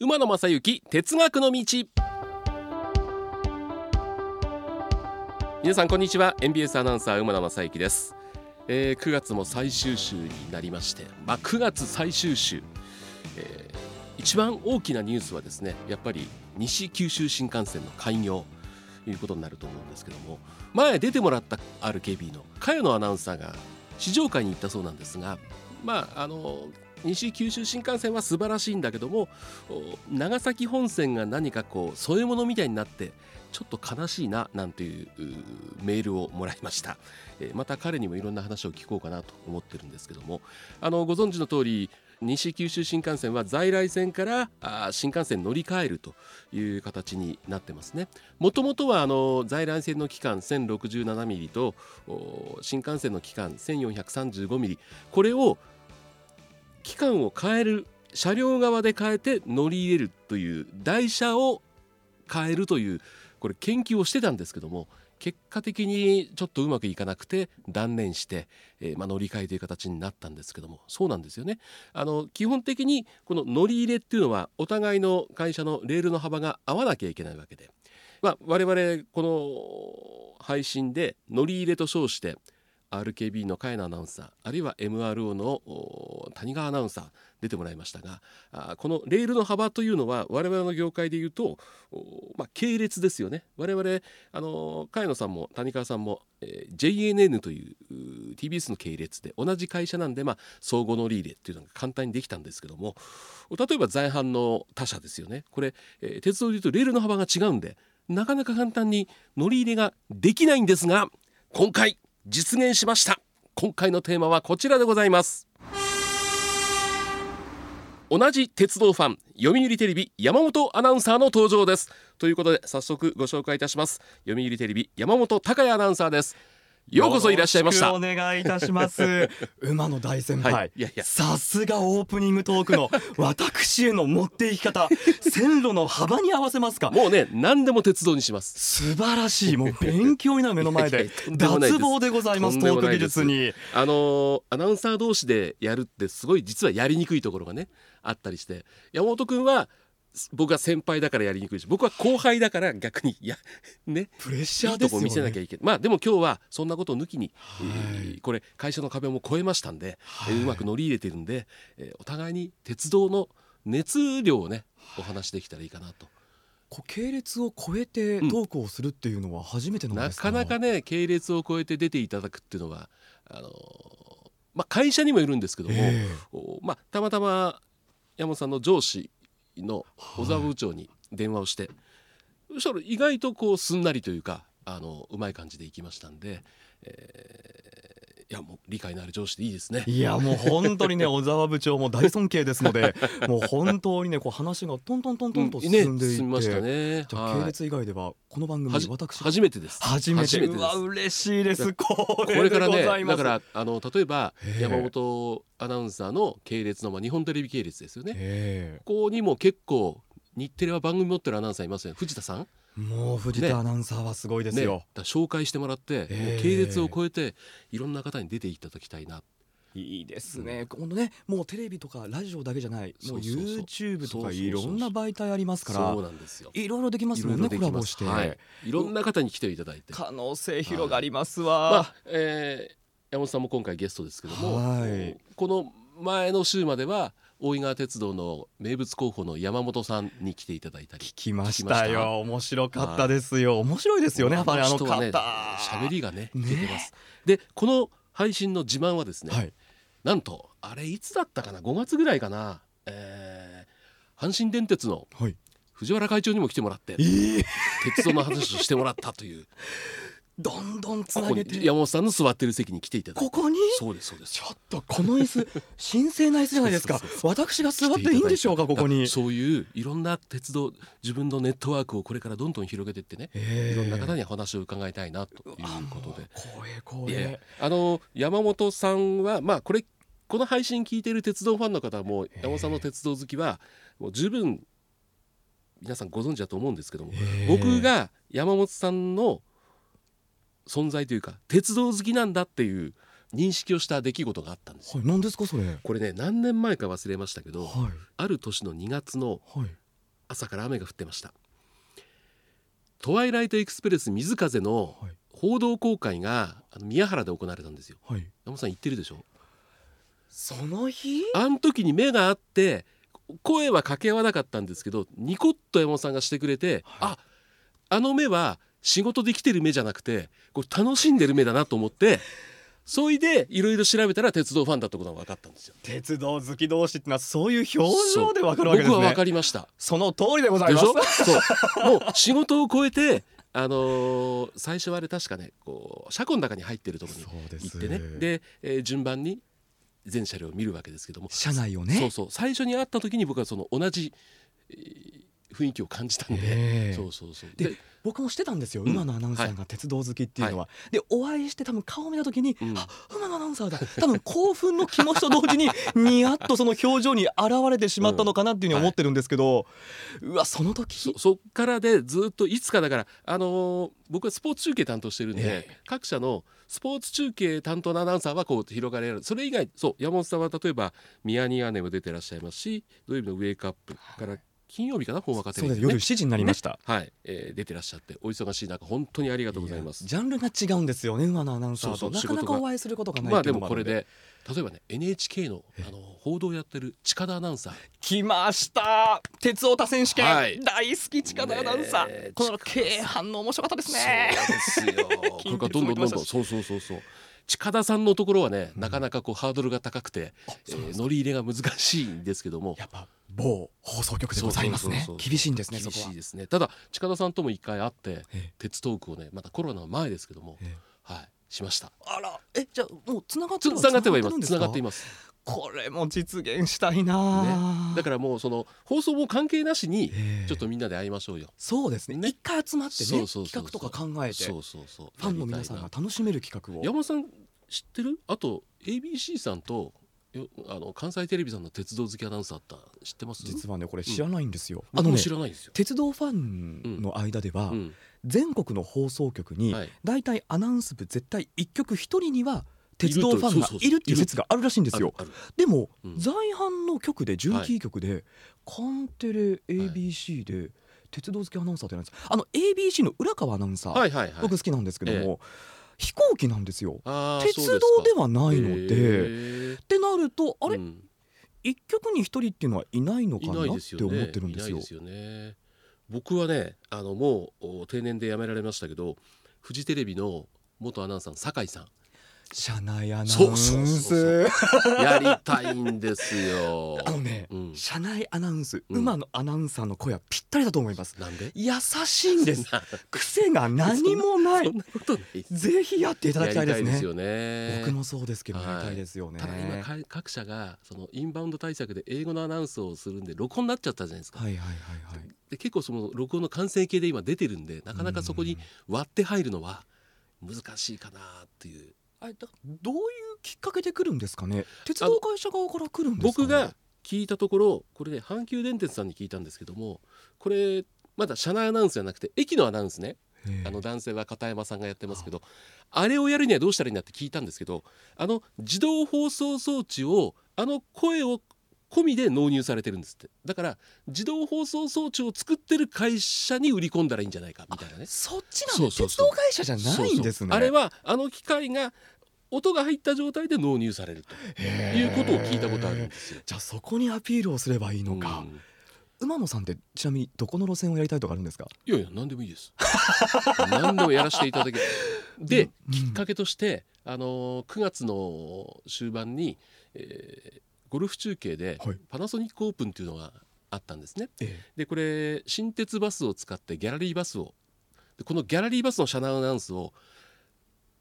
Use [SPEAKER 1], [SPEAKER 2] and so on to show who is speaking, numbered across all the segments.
[SPEAKER 1] 馬野正幸哲学の道。皆さんこんにちは。NBS アナウンサー馬野正幸です、えー9月も最終週になりまして、まあ、9月最終週、えー一番大きなニュースはですねやっぱり西九州新幹線の開業ということになると思うんですけども前出てもらった RKB の茅野アナウンサーが試乗会に行ったそうなんですがまああの西九州新幹線は素晴らしいんだけども長崎本線が何かこう添え物みたいになってちょっと悲しいななんていうメールをもらいました、えまた彼にもいろんな話を聞こうかなと思ってるんですけども。あのご存知の通り西九州新幹線は在来線からあ新幹線乗り換えるという形になってますね。もともとはあの在来線の期間1067ミリと新幹線の期間1435ミリ。これを期間を変える車両側で変えて乗り入れるという台車を変えるというこれ研究をしてたんですけども結果的にちょっとうまくいかなくて断念して、えーまあ、乗り換えという形になったんですけどもそうなんですよね。あの基本的にこの乗り入れっていうのはお互いの会社のレールの幅が合わなきゃいけないわけで、まあ、我々この配信で乗り入れと称して RKB の茅野アナウンサーあるいは MRO の谷川アナウンサー出てもらいましたがあこのレールの幅というのは我々の業界でいうとまあ、系列ですよね。我々あの茅野さんも谷川さんも、えー JNN という TBS の系列で同じ会社なんで、まあ、相互乗り入れっていうのが簡単にできたんですけども例えば在阪の他社ですよね。これ、えー鉄道でいうとレールの幅が違うんでなかなか簡単に乗り入れができないんですが今回実現しました。今回のテーマはこちらでございます。同じ鉄道ファン読売テレビ山本アナウンサーの登場です。ということで早速ご紹介いたします。読売テレビ山本孝也アナウンサーです。ようこそいらっしゃいました。
[SPEAKER 2] お願いいたします。馬の大先輩、
[SPEAKER 1] はい。いやいや。
[SPEAKER 2] さすがオープニングトークの私への持っていき方。線路の幅に合わせますか？
[SPEAKER 1] もうね何でも鉄道にします。
[SPEAKER 2] 素晴らしい。もう勉強になる目の前で。脱帽でございますトーク技術に。
[SPEAKER 1] あのーアナウンサー同士でやるってすごい実はやりにくいところがねあったりして。山本君は僕は先輩だからやりにくいし僕は後輩だから逆にいや ね。
[SPEAKER 2] プレッシャ
[SPEAKER 1] い
[SPEAKER 2] ーですよ
[SPEAKER 1] いとこ見せなきゃ
[SPEAKER 2] ね
[SPEAKER 1] いけないまあでも今日はそんなことを抜きに、
[SPEAKER 2] はい。
[SPEAKER 1] えーこれ会社の壁も越えましたんで、
[SPEAKER 2] はい。
[SPEAKER 1] えーうまく乗り入れてるんで、えーお互いに鉄道の熱量をねお話できたらいいかなと、
[SPEAKER 2] こう系列を超えてト
[SPEAKER 1] うん
[SPEAKER 2] ークをするっていうのは初めてのこと
[SPEAKER 1] なかなかね系列を超えて出ていただくっていうのはあのーまあ、会社にもいるんですけども、
[SPEAKER 2] え。
[SPEAKER 1] おまあ、たまたま山本さんの上司の小沢部長に電話をして、そしたら意外とこうすんなりというかあのうまい感じでいきましたんで、えーいやもう理解のある上司でいいですね
[SPEAKER 2] え。いやもう本当にね 小沢部長も大尊敬ですのでもう本当にねこう話がトントントントンと
[SPEAKER 1] うんね
[SPEAKER 2] 進んでいって、
[SPEAKER 1] 進みましたね。
[SPEAKER 2] じゃあ
[SPEAKER 1] はい
[SPEAKER 2] 系列以外ではこの番組私
[SPEAKER 1] 初めてです。
[SPEAKER 2] 初めてうわ嬉しいですこ
[SPEAKER 1] こ
[SPEAKER 2] れ
[SPEAKER 1] からねだからあの例えば山本アナウンサーの系列の、まあ、日本テレビ系列ですよね。
[SPEAKER 2] え
[SPEAKER 1] ここにも結構日テレは番組持ってるアナウンサーいますよね藤田さん？
[SPEAKER 2] えもう藤
[SPEAKER 1] ね。
[SPEAKER 2] 田アナウンサーはすごいですよ、
[SPEAKER 1] から紹介してもらって、
[SPEAKER 2] ええ。
[SPEAKER 1] もう系列を超えていろんな方に出ていただきたいな。い
[SPEAKER 2] いですね、今度ねもうテレビとかラジオだけじゃないもう YouTube とかいろんな媒体ありますから
[SPEAKER 1] そうなんですよ。
[SPEAKER 2] いろいろできますもんねコラボして、
[SPEAKER 1] はい、いろんな方に来ていただいて、
[SPEAKER 2] 可能性広がります
[SPEAKER 1] ま
[SPEAKER 2] わ、
[SPEAKER 1] あえー山本さんも今回ゲストですけども、
[SPEAKER 2] はい。
[SPEAKER 1] この前の週までは大井川鉄道の名物候補の山本さんに来ていただいたり。
[SPEAKER 2] 聞きまし
[SPEAKER 1] たた。
[SPEAKER 2] よ面白かったですよ。面白いですよね。やっぱりあの方。
[SPEAKER 1] 喋りがね
[SPEAKER 2] ね。
[SPEAKER 1] 出てます、でこの配信の自慢はですね、
[SPEAKER 2] はい。
[SPEAKER 1] なんとあれいつだったかな？5月ぐらいかな、えー阪神電鉄の
[SPEAKER 2] はい。
[SPEAKER 1] 藤原会長にも来てもらって
[SPEAKER 2] ええ
[SPEAKER 1] 鉄道の話をしてもらったという
[SPEAKER 2] どんどんつなげて。
[SPEAKER 1] に山本さんの座ってる席に来ていただいて。
[SPEAKER 2] ここに？
[SPEAKER 1] そうですそうです。
[SPEAKER 2] ちょっとこの椅子 神聖な椅子じゃないですか。私が座っていいんでしょうかここに。
[SPEAKER 1] そういういろんな鉄道自分のネットワークをこれからどんどん広げていってね、
[SPEAKER 2] ええ。
[SPEAKER 1] いろんな方にお話を伺いたいなということで。
[SPEAKER 2] 光栄光栄
[SPEAKER 1] あの山本さんはまあこれこの配信聞いている鉄道ファンの方も
[SPEAKER 2] ええ。
[SPEAKER 1] 山本さんの鉄道好きはもう十分皆さんご存知だと思うんですけども、
[SPEAKER 2] ええ。
[SPEAKER 1] 僕が山本さんの存在というか鉄道好きなんだっていう認識をした出来事があったんですよ。
[SPEAKER 2] はい何ですかそれ？はい
[SPEAKER 1] これね何年前か忘れましたけど
[SPEAKER 2] はい。
[SPEAKER 1] ある年の2月の朝から雨が降ってました。トワイライトエクスプレス水風の
[SPEAKER 2] はい。
[SPEAKER 1] 報道公開が宮原で行われたんですよ。
[SPEAKER 2] はい。
[SPEAKER 1] 山本さん言ってるでしょ？
[SPEAKER 2] その日？
[SPEAKER 1] あの時に目があって声は掛け合わなかったんですけどニコッと山本さんがしてくれて、
[SPEAKER 2] はい。
[SPEAKER 1] ああの目は仕事できてる目じゃなくてこれ楽しんでる目だなと思ってそいでいろいろ調べたら鉄道ファンだったことが分かったんですよ。
[SPEAKER 2] 鉄道好き同士ってのはそういう表情でわかるわけですね。
[SPEAKER 1] 僕は分かりました。
[SPEAKER 2] その通りでございます。
[SPEAKER 1] ょ？そう。もう仕事を超えてあのー最初はあれ確かねこう車庫の中に入ってるところに行ってね。で、えー順番に全車両を見るわけですけども。
[SPEAKER 2] 車内をね。
[SPEAKER 1] そうそう。最初に会った時に僕はその同じ、えー雰囲気を感じたんで、
[SPEAKER 2] ええ。
[SPEAKER 1] そうそうそう。
[SPEAKER 2] で僕もしてたんですよ、
[SPEAKER 1] うん。
[SPEAKER 2] 馬野アナウンサーが鉄道好きっていうのは、でお会いして多分顔を見た時に、
[SPEAKER 1] うん。
[SPEAKER 2] あ馬野アナウンサーだ。多分興奮の気持ちと同時にニヤッとその表情に現れてしまったのかなっていうふうに思ってるんですけど、うわその時。
[SPEAKER 1] そそっからでずっといつかだから、あのー僕はスポーツ中継担当してるんで、
[SPEAKER 2] ええ。
[SPEAKER 1] 各社のスポーツ中継担当のアナウンサーはこう広がりある。それ以外そう山本さんは例えば「ミヤニアネ」も出てらっしゃいますし土曜日のウェイクアップから金曜日かな本若テレビで、ね
[SPEAKER 2] そうです夜7時になりました、
[SPEAKER 1] はい、えー出てらっしゃって。お忙しい中本当にありがとうございます。
[SPEAKER 2] ジャンルが違うんですよね馬野アナウンサーと。なかなかお会いすることがない
[SPEAKER 1] まあでもこれで例えばね NHK の
[SPEAKER 2] え
[SPEAKER 1] あの報道やってる近田アナウンサー。
[SPEAKER 2] 来ました。鉄オタ選手権、
[SPEAKER 1] はい。
[SPEAKER 2] 大好き近田アナウンサー、
[SPEAKER 1] ねえ
[SPEAKER 2] この
[SPEAKER 1] 近田さん
[SPEAKER 2] 経販の面白かったですね。
[SPEAKER 1] そうですよ。これからどんどんどんどん。そうそうそうそう近田さんのところはね、なかなかこうハードルが高くて、えー乗り入れが難しいんですけども。
[SPEAKER 2] やっぱ某放送局でございますね。厳しいんですね
[SPEAKER 1] 厳しいですね。ただ近田さんとも一回会って
[SPEAKER 2] え
[SPEAKER 1] 鉄トークをねまたコロナの前ですけども、
[SPEAKER 2] え
[SPEAKER 1] はいしました。
[SPEAKER 2] あらえじゃあもう繋がって
[SPEAKER 1] つながってはいま
[SPEAKER 2] す。
[SPEAKER 1] つながっています
[SPEAKER 2] これも実現したいな、
[SPEAKER 1] だからもうその放送も関係なしに
[SPEAKER 2] ええ。
[SPEAKER 1] ちょっとみんなで会いましょうよ、
[SPEAKER 2] そうですね。
[SPEAKER 1] ね。
[SPEAKER 2] 一回集まってね企画とか考えて
[SPEAKER 1] そうそうそう。
[SPEAKER 2] ファンの皆さんが楽しめる企画を。
[SPEAKER 1] 山本さん知ってる？あと ABC さんとよあの関西テレビさんの鉄道好きアナウンサーって知ってます？
[SPEAKER 2] 実はねこれ知らないんですよ、あ
[SPEAKER 1] 僕も
[SPEAKER 2] のね
[SPEAKER 1] 知らないんですよ、
[SPEAKER 2] 鉄道ファンの間では、
[SPEAKER 1] うん。
[SPEAKER 2] 全国の放送局に
[SPEAKER 1] はい。
[SPEAKER 2] だいたいアナウンス部絶対1局1人には鉄道ファンが
[SPEAKER 1] いる
[SPEAKER 2] っていう説があるらしいんですよ。でも、
[SPEAKER 1] うん。
[SPEAKER 2] 在阪の局で純キー局で、カンテレ ABC で、鉄道好きアナウンサーってなんですあの ABC の浦川アナウンサー、
[SPEAKER 1] はいはいはい。
[SPEAKER 2] 僕好きなんですけども、飛行機なんですよ。鉄道ではないので。ってなるとあれ、
[SPEAKER 1] うん。
[SPEAKER 2] 一局に一人っていうのはいないのか
[SPEAKER 1] い
[SPEAKER 2] な
[SPEAKER 1] ね。
[SPEAKER 2] て思ってるんですよ。
[SPEAKER 1] すよね。僕はねあのもうお定年で辞められましたけどフジテレビの元アナウンサーの酒井さん
[SPEAKER 2] 車内アナウンス
[SPEAKER 1] やりたいんですよ。
[SPEAKER 2] あのね、
[SPEAKER 1] うん。
[SPEAKER 2] 車内アナウンス、
[SPEAKER 1] うん。
[SPEAKER 2] 馬のアナウンサーの声はぴったりだと思います。
[SPEAKER 1] なんで？
[SPEAKER 2] 優しいんです。癖が何もない。
[SPEAKER 1] そんなことないです
[SPEAKER 2] ぜひやっていただきたいですね。
[SPEAKER 1] やりよね。
[SPEAKER 2] 僕もそうですけど
[SPEAKER 1] はい。
[SPEAKER 2] やりたいですよね、
[SPEAKER 1] ただ今か各社がそのインバウンド対策で英語のアナウンスをするんで録音になっちゃったじゃないですか、
[SPEAKER 2] はいはいはいはい。
[SPEAKER 1] で結構その録音の完成形で今出てるんでなかなかそこに割って入るのは難しいかなっていう
[SPEAKER 2] あれだどういうきっかけで来るんですかね？鉄道会社側から来るんですか、ね、
[SPEAKER 1] 僕が聞いたところこれね阪急電鉄さんに聞いたんですけどもこれまだ車内アナウンスじゃなくて駅のアナウンスね。
[SPEAKER 2] ええ。
[SPEAKER 1] あの男性は片山さんがやってますけどあれをやるにはどうしたらいいんだって聞いたんですけどあの自動放送装置をあの声を込みで納入されてるんですって。だから自動放送装置を作ってる会社に売り込んだらいいんじゃないかみたいなね。
[SPEAKER 2] そっちなんで
[SPEAKER 1] そうそうそう。
[SPEAKER 2] 鉄道会社じゃないんですね。
[SPEAKER 1] あれはあの機械が音が入った状態で納入されると。いうことを聞いたことあるんですよ。
[SPEAKER 2] じゃあそこにアピールをすればいいのか、
[SPEAKER 1] うん。
[SPEAKER 2] 馬野さんってちなみにどこの路線をやりたいとかあるんですか？
[SPEAKER 1] いやいや何でもいいです。何でもやらせていただけ。で、
[SPEAKER 2] うん。
[SPEAKER 1] きっかけとしてあのー9月の終盤に、えーゴルフ中継で
[SPEAKER 2] はい。
[SPEAKER 1] パナソニックオープンっていうのがあったんですね。
[SPEAKER 2] え
[SPEAKER 1] でこれ新鉄バスを使ってギャラリーバスをでこのギャラリーバスの車内アナウンスを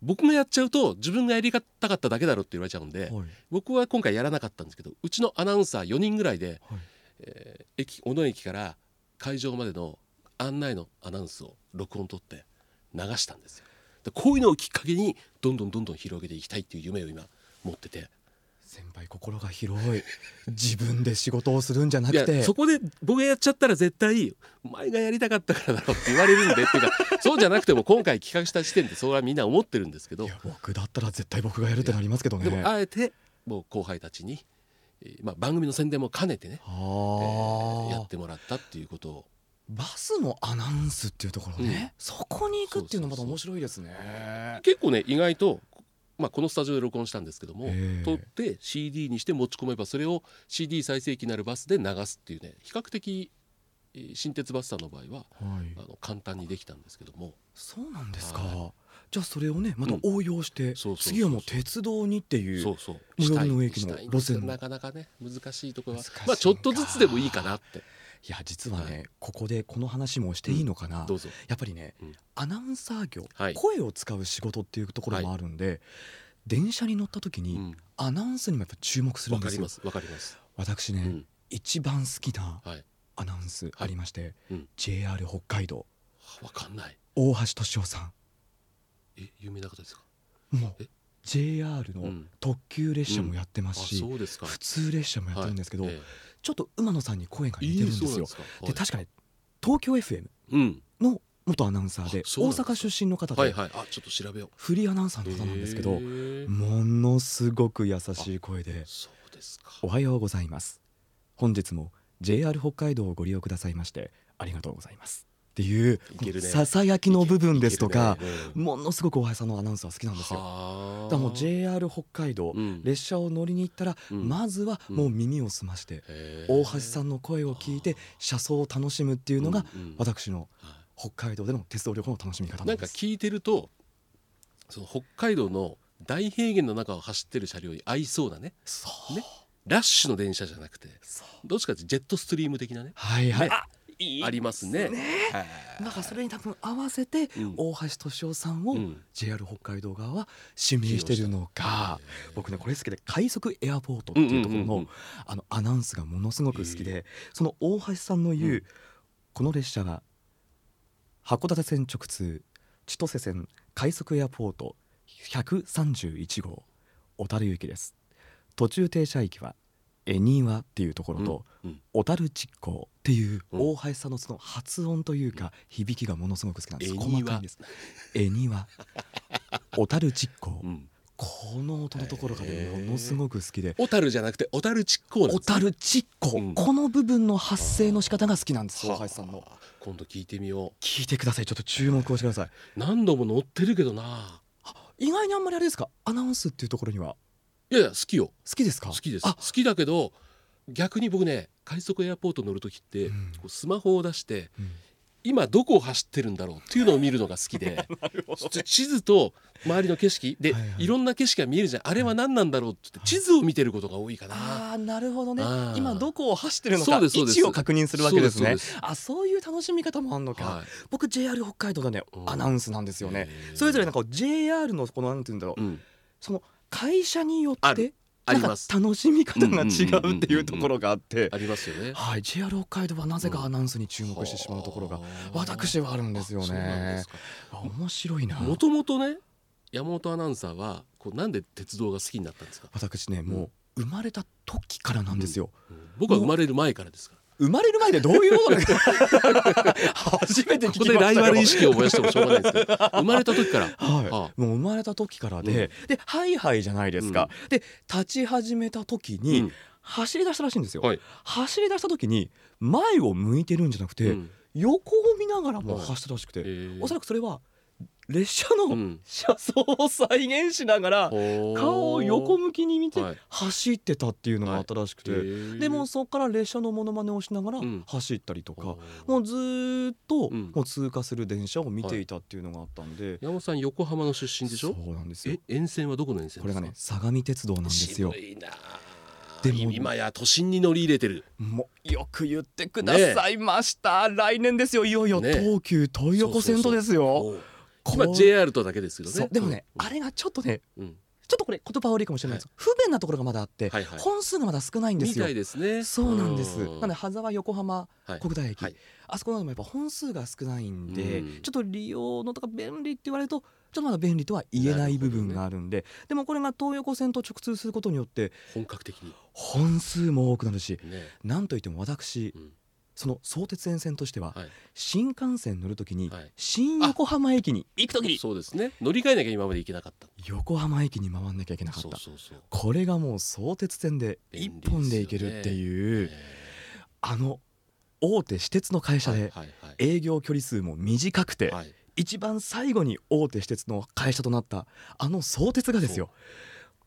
[SPEAKER 1] 僕がやっちゃうと自分がやりたかっただけだろって言われちゃうんで、
[SPEAKER 2] えはい。
[SPEAKER 1] 僕は今回やらなかったんですけどうちのアナウンサー4人ぐらいで、
[SPEAKER 2] はい。
[SPEAKER 1] えー駅小野駅から会場までの案内のアナウンスを録音取って流したんですよ。でこういうのをきっかけにどんどんどんどん広げていきたいっていう夢を今持ってて
[SPEAKER 2] 先輩心が広い。自分で仕事をするんじゃなくて。
[SPEAKER 1] そこで僕がやっちゃったら絶対お前がやりたかったからだろって言われるんでっていうか そうじゃなくても今回企画した時点でそれはみんな思ってるんですけど。
[SPEAKER 2] いや僕だったら絶対僕がやるってなりますけどね。
[SPEAKER 1] でもあえてもう後輩たちにえーまあ、番組の宣伝も兼ねてね、
[SPEAKER 2] あ
[SPEAKER 1] えーや
[SPEAKER 2] ー
[SPEAKER 1] ってもらったっていうことを。
[SPEAKER 2] バスのアナウンスっていうところね、
[SPEAKER 1] うん。
[SPEAKER 2] そこに行くっていうのまた面白いですね。
[SPEAKER 1] 結構ね意外と、まあ、このスタジオで録音したんですけども撮って CD にして持ち込めばそれを CD 再生機なるバスで流すっていうね比較的えー新鉄バスさんの場合は
[SPEAKER 2] はい。
[SPEAKER 1] あの簡単にできたんですけども。
[SPEAKER 2] そうなんですか、
[SPEAKER 1] は
[SPEAKER 2] じゃあそれをねまた応用して、
[SPEAKER 1] そうそうそうそう。
[SPEAKER 2] 次はもう鉄道にっていう
[SPEAKER 1] そうそう。
[SPEAKER 2] 最寄りの駅の路線の。
[SPEAKER 1] なかなかね難しいところはまあちょっとずつでもいいかなって
[SPEAKER 2] いや実はね、
[SPEAKER 1] はい。
[SPEAKER 2] ここでこの話もしていいのかな、
[SPEAKER 1] どうぞ。
[SPEAKER 2] やっぱりね、
[SPEAKER 1] うん。
[SPEAKER 2] アナウンサー業、
[SPEAKER 1] はい。
[SPEAKER 2] 声を使う仕事っていうところもあるんで、電車に乗った時に、
[SPEAKER 1] うん。
[SPEAKER 2] アナウンスにもやっぱ注目するんですよ。
[SPEAKER 1] わかりますわかります。
[SPEAKER 2] 私ね、
[SPEAKER 1] うん。
[SPEAKER 2] 一番好きな
[SPEAKER 1] はい。
[SPEAKER 2] アナウンスありまして、
[SPEAKER 1] うん。
[SPEAKER 2] JR 北海道。
[SPEAKER 1] わかんない。
[SPEAKER 2] 大橋俊夫さ
[SPEAKER 1] え有名な方ですか？
[SPEAKER 2] んもう
[SPEAKER 1] え
[SPEAKER 2] ？JR の
[SPEAKER 1] うん。
[SPEAKER 2] 特急列車もやってま
[SPEAKER 1] あ
[SPEAKER 2] すし、普通列車もやってるんですけど、
[SPEAKER 1] はい。え
[SPEAKER 2] ちょっと馬野さんに声が
[SPEAKER 1] え
[SPEAKER 2] 似てるんですよ。
[SPEAKER 1] いいではい。
[SPEAKER 2] で確かに東京 FM
[SPEAKER 1] うん。
[SPEAKER 2] の元アナウンサーで大阪出身の方で
[SPEAKER 1] はいはい。あちょっと調べよう。
[SPEAKER 2] フリーアナウンサーの方なんですけどものすごく優しい声で
[SPEAKER 1] そうですか「
[SPEAKER 2] おはようございます。本日も JR 北海道をご利用くださいましてありがとうございます」っていうささやきの部分ですとかものすごく大橋さんのアナウンスは好きなんですよ。
[SPEAKER 1] はあ
[SPEAKER 2] だからもう JR 北海道
[SPEAKER 1] うん。
[SPEAKER 2] 列車を乗りに行ったら
[SPEAKER 1] うん。
[SPEAKER 2] まずはもう耳を澄まして大橋さんの声を聞いて車窓を楽しむっていうのが私の
[SPEAKER 1] は
[SPEAKER 2] 北海道での鉄道旅行の楽しみ方
[SPEAKER 1] いなんんか。聞いてるとその北海道の大平原の中を走ってる車両に合いそうなね。ね。ラッシュの電車じゃなくてどっちかってジェットストリーム的なね。
[SPEAKER 2] はいはい。
[SPEAKER 1] ね
[SPEAKER 2] あいい
[SPEAKER 1] ありますね。
[SPEAKER 2] ね。
[SPEAKER 1] はい。
[SPEAKER 2] なんかそれに多分合わせて
[SPEAKER 1] うん。
[SPEAKER 2] 大橋俊夫さんを
[SPEAKER 1] うん。
[SPEAKER 2] JR 北海道側は指名してるのか。僕ねこれ好きで快速エアポートっていうところのあのアナウンスがものすごく好きでその大橋さんの言
[SPEAKER 1] う
[SPEAKER 2] うん。この列車は函館線直通千歳線快速エアポート131号小樽行きです。途中停車駅は恵庭っていうところと、小樽実行っていう
[SPEAKER 1] うん
[SPEAKER 2] 大橋さんのその発音というか響きがものすごく好きなんです。細かいんです。恵庭小樽実行
[SPEAKER 1] うん。
[SPEAKER 2] この音のところがものすごく好きで。
[SPEAKER 1] 小樽じゃなくて小樽築港なん
[SPEAKER 2] 小樽実行、
[SPEAKER 1] うん。
[SPEAKER 2] この部分の発声の仕方が好きなんです大橋さんの。
[SPEAKER 1] はあ今度聞いてみよ
[SPEAKER 2] 聞いてください。ちょっと注目をしてください。う
[SPEAKER 1] 何度も乗ってるけどな。
[SPEAKER 2] 意外にあんまりあれですか？アナウンスっていうところにはい
[SPEAKER 1] やいや好きよ。
[SPEAKER 2] 好きですか？
[SPEAKER 1] 好きです。
[SPEAKER 2] あ。
[SPEAKER 1] 好きだけど逆に僕ね快速エアポート乗る時って、
[SPEAKER 2] うん。
[SPEAKER 1] こうスマホを出して
[SPEAKER 2] うん。
[SPEAKER 1] 今どこを走ってるんだろうっていうのを見るのが好きで ち地図と周りの景色で、
[SPEAKER 2] はいはい。
[SPEAKER 1] いろんな景色が見えるじゃん。あれは何なんだろうって地図を見てることが多いかな。
[SPEAKER 2] あーなるほどね。今どこを走ってるのか位置を確認するわけですね。あそういう楽しみ方もあるのか、
[SPEAKER 1] はい。
[SPEAKER 2] 僕 JR 北海道のね
[SPEAKER 1] うん
[SPEAKER 2] アナウンスなんですよね。それぞれなんか JR のこのなんて言うんだろう。
[SPEAKER 1] うん、
[SPEAKER 2] その会社によってなんか楽しみ方が違うっていうところがあって
[SPEAKER 1] ありますよね。
[SPEAKER 2] はい JR 北海道はなぜかアナウンスに注目してしまうところが私はあるんですよね。面白いな。
[SPEAKER 1] もともとね山本アナウンサーはこうなんで鉄道が好きになったんですか、
[SPEAKER 2] 私ねもう生まれた時からなんですよ、
[SPEAKER 1] うん。僕は生まれる前からですから
[SPEAKER 2] 生まれる前でどういうことですか初めて聞
[SPEAKER 1] ここで
[SPEAKER 2] きましたよ。
[SPEAKER 1] ライバル意識を燃やしてもしょうがないですけど生まれた時から
[SPEAKER 2] はい、
[SPEAKER 1] あ。
[SPEAKER 2] もう生まれた時からで、でハイハイじゃないですか、で立ち始めた時に、
[SPEAKER 1] うん。
[SPEAKER 2] 走り出したらしいんですよ、
[SPEAKER 1] はい。
[SPEAKER 2] 走り出した時に前を向いてるんじゃなくて、
[SPEAKER 1] うん。
[SPEAKER 2] 横を見ながらも
[SPEAKER 1] はい。
[SPEAKER 2] 走ったらしくて、
[SPEAKER 1] えー。
[SPEAKER 2] おそらくそれは列車の
[SPEAKER 1] うん。
[SPEAKER 2] 車窓を再現しながら、顔を横向きに見て
[SPEAKER 1] はい。
[SPEAKER 2] 走ってたっていうのがあったらしくて、でもそこから列車のモノマネをしながら
[SPEAKER 1] うん。
[SPEAKER 2] 走ったりとか、もうずーっと
[SPEAKER 1] うん。
[SPEAKER 2] もう通過する電車を見ていたっていうのがあったんで、
[SPEAKER 1] 山本さん横浜の出身でしょ？
[SPEAKER 2] そうなんですよ。
[SPEAKER 1] え沿線はどこの沿線
[SPEAKER 2] これがね相模鉄道なんですよ。でも
[SPEAKER 1] 今や都心に乗り入れてる。
[SPEAKER 2] もうよく言ってくださいました、来年ですよ。いよいよ
[SPEAKER 1] ね
[SPEAKER 2] 東急東横線とですよ。
[SPEAKER 1] おう
[SPEAKER 2] こ
[SPEAKER 1] 今 JR とだけですけどね
[SPEAKER 2] でもね、
[SPEAKER 1] うん。
[SPEAKER 2] あれがちょっとね
[SPEAKER 1] うん。
[SPEAKER 2] ちょっとこれ言葉悪いかもしれないです、不便なところがまだあって、
[SPEAKER 1] はいはい。
[SPEAKER 2] 本数がまだ少ないんですよ。
[SPEAKER 1] すね。
[SPEAKER 2] そうなんです。
[SPEAKER 1] うん。
[SPEAKER 2] なので羽沢横浜
[SPEAKER 1] はい。
[SPEAKER 2] 国大駅、
[SPEAKER 1] はい。
[SPEAKER 2] あそこでもやっぱ本数が少ないんで、
[SPEAKER 1] うん。
[SPEAKER 2] ちょっと利用のとか便利って言われるとちょっとまだ便利とは言えない部分があるんで。でもこれが東横線と直通することによって
[SPEAKER 1] 本格的に。
[SPEAKER 2] 本数も多くなるし
[SPEAKER 1] ね。
[SPEAKER 2] なんといっても私
[SPEAKER 1] うん
[SPEAKER 2] その相鉄沿線としては、
[SPEAKER 1] はい。
[SPEAKER 2] 新幹線乗るときに、
[SPEAKER 1] はい。
[SPEAKER 2] 新横浜駅に行くときに
[SPEAKER 1] そうですね。乗り換えなきゃ今まで行けなかった。
[SPEAKER 2] 横浜駅に回んなきゃいけなかった。これがもう相鉄線で一本で行けるっていう、
[SPEAKER 1] え
[SPEAKER 2] あの大手私鉄の会
[SPEAKER 1] ー
[SPEAKER 2] 社で営業距離数も短くて、
[SPEAKER 1] はいはい。
[SPEAKER 2] 一番最後に大手私鉄の会社となったあの相鉄がですよ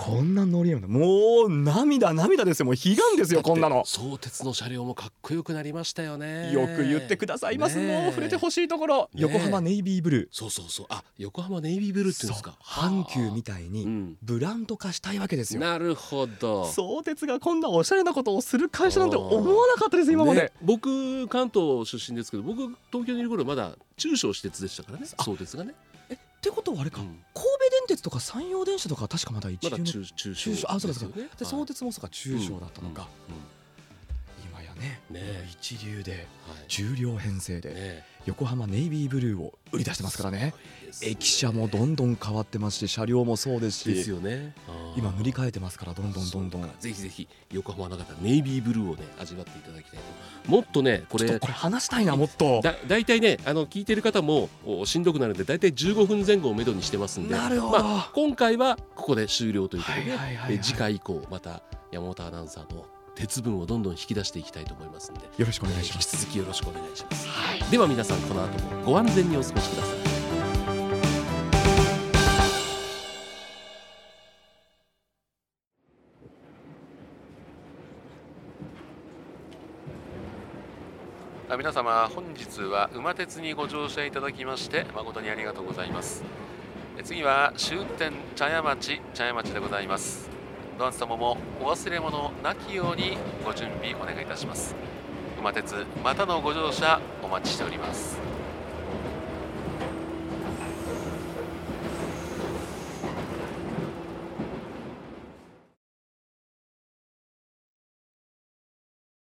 [SPEAKER 2] こんな乗り合うのもう涙涙ですよ。もう悲願ですよこんなの。
[SPEAKER 1] 相鉄の車両もかっこよくなりましたよね。
[SPEAKER 2] よく言ってくださいます、もう触れてほしいところ、横浜ネイビーブルー。
[SPEAKER 1] そうそうそう。あ横浜ネイビーブルーっていうんですか。
[SPEAKER 2] 阪急みたいに
[SPEAKER 1] うん。
[SPEAKER 2] ブランド化したいわけですよ、
[SPEAKER 1] なるほど。
[SPEAKER 2] 相鉄がこんなおしゃれなことをする会社なんて思わなかったです今まで、
[SPEAKER 1] ね僕関東出身ですけど僕東京にいる頃まだ中小私鉄でしたからね。
[SPEAKER 2] あ
[SPEAKER 1] 相鉄がね、
[SPEAKER 2] えってことはあれか、
[SPEAKER 1] うん。
[SPEAKER 2] 神戸電鉄とか山陽電車とか確かまだ一流の
[SPEAKER 1] まだ中中小
[SPEAKER 2] あそうですか
[SPEAKER 1] よね。
[SPEAKER 2] で相鉄もそうか中小だったのか、ね。一流で
[SPEAKER 1] はい。
[SPEAKER 2] 重量編成で
[SPEAKER 1] ね。
[SPEAKER 2] 横浜ネイビーブルーを売り出してますからね。駅舎もどんどん変わってますし車両もそうです
[SPEAKER 1] です
[SPEAKER 2] し
[SPEAKER 1] よね。
[SPEAKER 2] 今塗り
[SPEAKER 1] 替
[SPEAKER 2] 替えてますからどんどんどんどん。
[SPEAKER 1] ぜひぜひ横浜の方ネイビーブルーをね味わっていただきたいと。もっとねこれ
[SPEAKER 2] これ話したいなもっと。
[SPEAKER 1] だ大体ねあの聞いてる方もおしんどくなるんで大体15分前後をめどにしてますんで。
[SPEAKER 2] なるほど。
[SPEAKER 1] まあ、今回はここで終了ということで、次回以降また山本アナウンサーの鉄分をどんどん引き出していきたいと思いますんで。
[SPEAKER 2] よろしくお願いします。
[SPEAKER 1] 引き続きよろしくお願いします、では皆さんこの後もご安全にお過ごしくださいあ皆様本日は馬鉄にご乗車いただきまして誠にありがとうございます。え次は終点茶屋町茶屋町でございますドアンス様もお忘れ物なきようにご準備お願いいたします。馬鉄またのご乗車お待ちしております。